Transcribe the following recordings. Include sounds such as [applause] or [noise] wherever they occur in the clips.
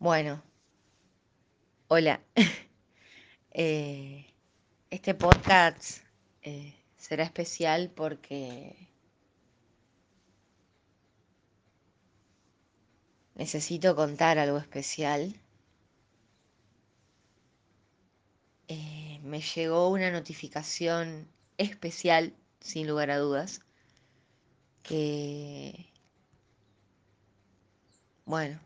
Bueno, hola. [laughs] Eh, este podcast eh, será especial porque necesito contar algo especial. Eh, me llegó una notificación especial, sin lugar a dudas, que, bueno,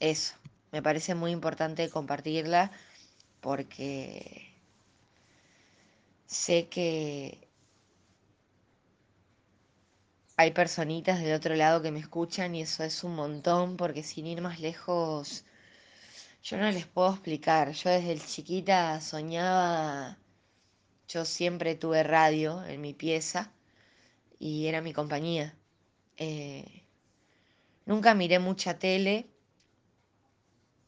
eso, me parece muy importante compartirla porque sé que hay personitas del otro lado que me escuchan y eso es un montón porque sin ir más lejos, yo no les puedo explicar. Yo desde chiquita soñaba, yo siempre tuve radio en mi pieza y era mi compañía. Eh, nunca miré mucha tele,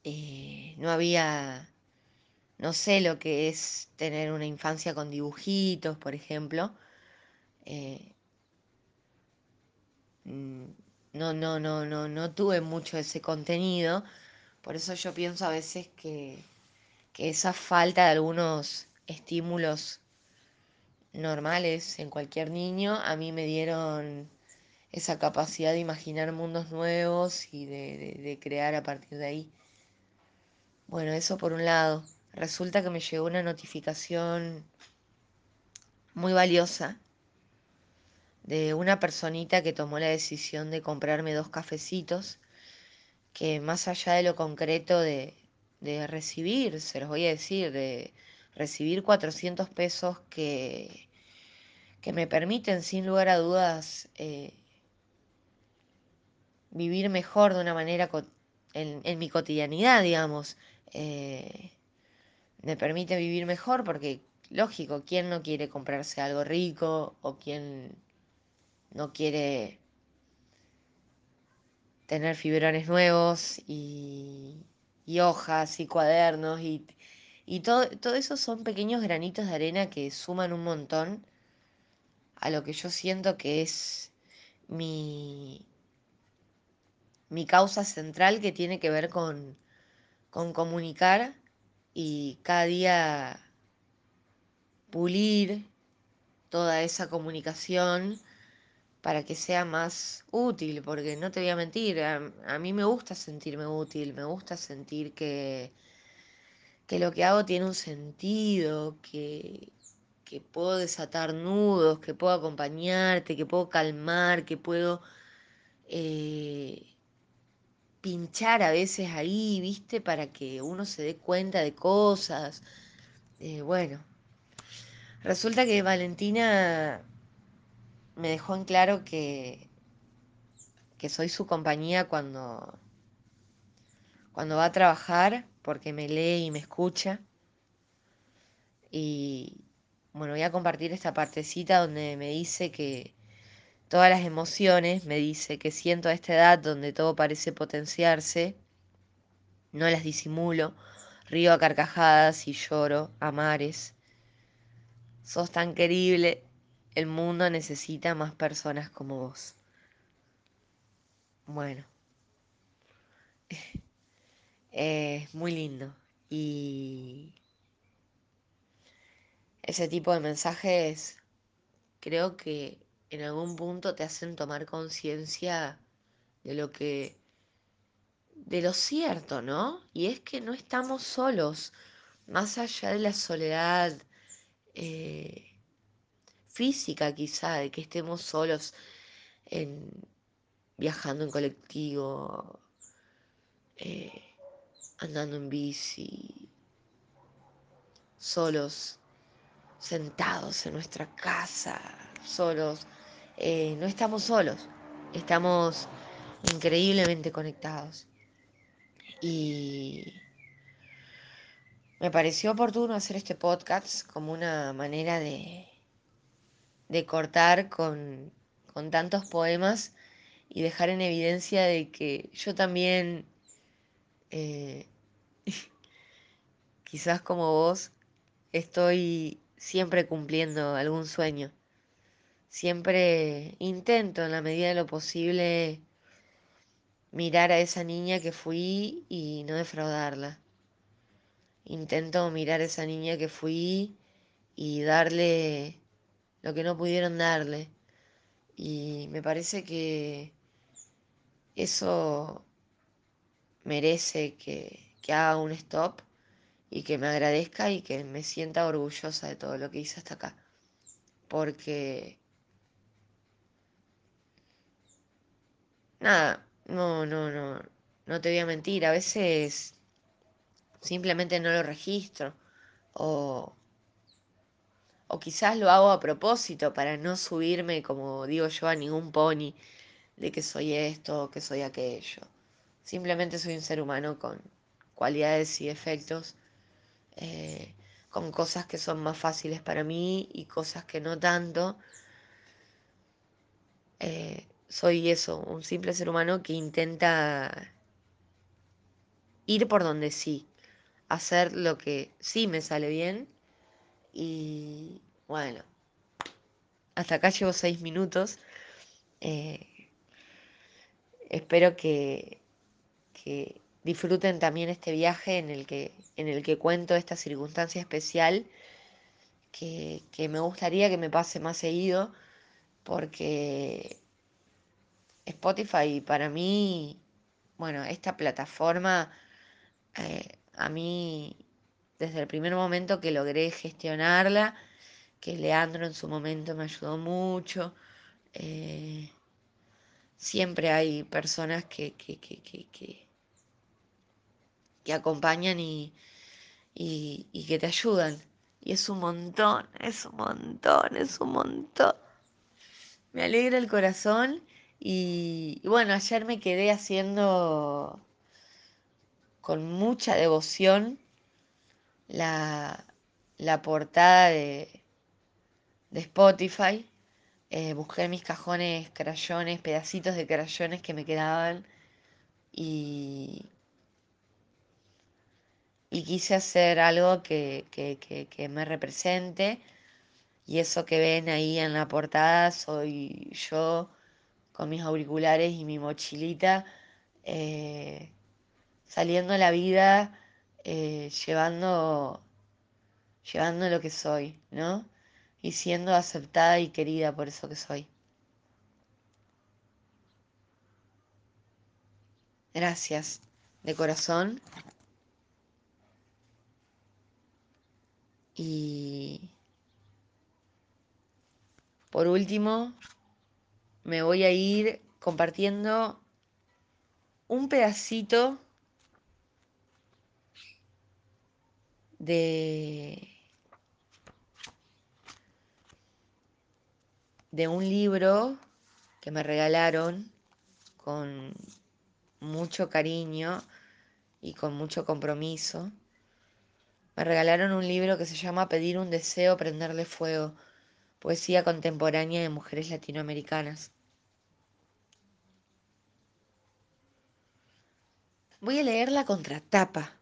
eh, no había no sé lo que es tener una infancia con dibujitos, por ejemplo. Eh, mm, no, no, no, no, no tuve mucho ese contenido. Por eso yo pienso a veces que, que esa falta de algunos estímulos normales en cualquier niño a mí me dieron esa capacidad de imaginar mundos nuevos y de crear a partir de ahí. Bueno, eso por un lado resulta que me llegó una notificación muy valiosa de una personita que tomó la decisión de comprarme dos cafecitos, que más allá de lo concreto de, recibir, se los voy a decir, de recibir 400 pesos que, que me permiten sin lugar a dudas eh, vivir mejor de una manera en mi cotidianidad, digamos. Eh, me permite vivir mejor porque, lógico, ¿quién no quiere comprarse algo rico o quién no quiere tener fibrones nuevos y, hojas y cuadernos y, y todo, todo eso son pequeños granitos de arena que suman un montón a lo que yo siento que es mi, mi causa central que tiene que ver con, con comunicar y cada día pulir toda esa comunicación para que sea más útil, porque no te voy a mentir, a, mí me gusta sentirme útil, me gusta sentir que, que lo que hago tiene un sentido, que, que puedo desatar nudos, que puedo acompañarte, que puedo calmar, que puedo eh, pinchar a veces ahí, ¿viste? Para que uno se dé cuenta de cosas. Eh, bueno, resulta que Valentina me dejó en claro que, que soy su compañía cuando, cuando va a trabajar, porque me lee y me escucha. Y bueno, voy a compartir esta partecita donde me dice que todas las emociones, me dice que siento a esta edad donde todo parece potenciarse, no las disimulo, río a carcajadas y lloro a mares. Sos tan querible, el mundo necesita más personas como vos. Bueno, [laughs] es muy lindo y ese tipo de mensajes creo que en algún punto te hacen tomar conciencia de lo que de lo cierto, ¿no? Y es que no estamos solos, más allá de la soledad eh, física quizá, de que estemos solos en, viajando en colectivo, eh, andando en bici, solos, sentados en nuestra casa, solos. Eh, no estamos solos, estamos increíblemente conectados. Y me pareció oportuno hacer este podcast como una manera de, de cortar con, con tantos poemas y dejar en evidencia de que yo también, eh, [laughs] quizás como vos, estoy siempre cumpliendo algún sueño. Siempre intento en la medida de lo posible mirar a esa niña que fui y no defraudarla. Intento mirar a esa niña que fui y darle lo que no pudieron darle. Y me parece que eso merece que, que haga un stop y que me agradezca y que me sienta orgullosa de todo lo que hice hasta acá. Porque... Nada, no, no, no, no te voy a mentir, a veces simplemente no lo registro o, o quizás lo hago a propósito para no subirme, como digo yo, a ningún pony de que soy esto que soy aquello. Simplemente soy un ser humano con cualidades y defectos, eh, con cosas que son más fáciles para mí y cosas que no tanto. Eh, soy eso, un simple ser humano que intenta ir por donde sí, hacer lo que sí me sale bien y bueno, hasta acá llevo seis minutos. Eh, espero que, que disfruten también este viaje en el que, en el que cuento esta circunstancia especial que, que me gustaría que me pase más seguido porque Spotify para mí, bueno, esta plataforma eh, a mí desde el primer momento que logré gestionarla, que Leandro en su momento me ayudó mucho, eh, siempre hay personas que, que, que, que, que acompañan y, y, y que te ayudan. Y es un montón, es un montón, es un montón. Me alegra el corazón y, bueno, ayer me quedé haciendo con mucha devoción la, la portada de, de Spotify. Eh, busqué mis cajones crayones, pedacitos de crayones que me quedaban y, y quise hacer algo que, que, que me represente. Y eso que ven ahí en la portada soy yo con mis auriculares y mi mochilita, eh, saliendo a la vida, eh, llevando, llevando lo que soy, ¿no? Y siendo aceptada y querida por eso que soy. Gracias, de corazón. Y por último, me voy a ir compartiendo un pedacito de, de un libro que me regalaron con mucho cariño y con mucho compromiso. Me regalaron un libro que se llama Pedir un deseo, prenderle fuego, poesía contemporánea de mujeres latinoamericanas. Voy a leer la contratapa,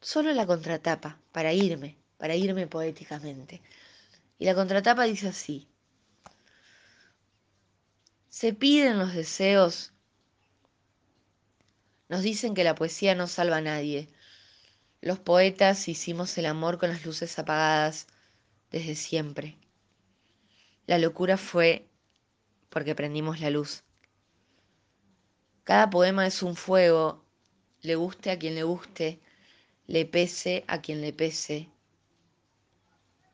solo la contratapa, para irme, para irme poéticamente. Y la contratapa dice así. Se piden los deseos. Nos dicen que la poesía no salva a nadie. Los poetas hicimos el amor con las luces apagadas desde siempre. La locura fue porque prendimos la luz. Cada poema es un fuego, le guste a quien le guste, le pese a quien le pese.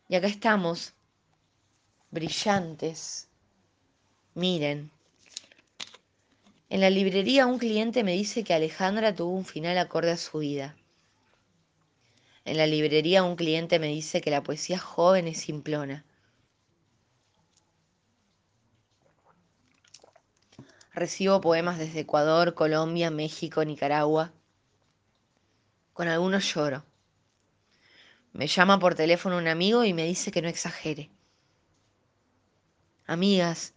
Y acá estamos, brillantes. Miren. En la librería un cliente me dice que Alejandra tuvo un final acorde a su vida. En la librería un cliente me dice que la poesía joven es simplona. Recibo poemas desde Ecuador, Colombia, México, Nicaragua. Con algunos lloro. Me llama por teléfono un amigo y me dice que no exagere. Amigas,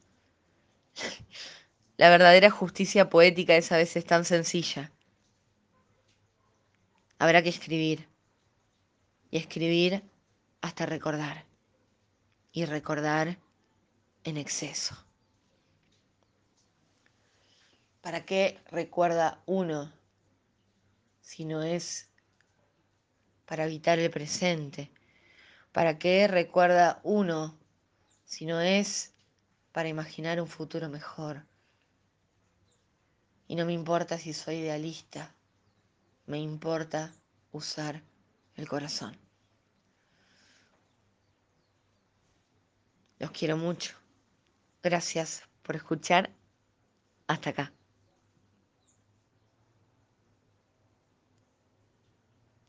[laughs] la verdadera justicia poética es a veces tan sencilla. Habrá que escribir. Y escribir hasta recordar. Y recordar en exceso. ¿Para qué recuerda uno si no es para evitar el presente? ¿Para qué recuerda uno si no es para imaginar un futuro mejor? Y no me importa si soy idealista, me importa usar el corazón. Los quiero mucho. Gracias por escuchar hasta acá.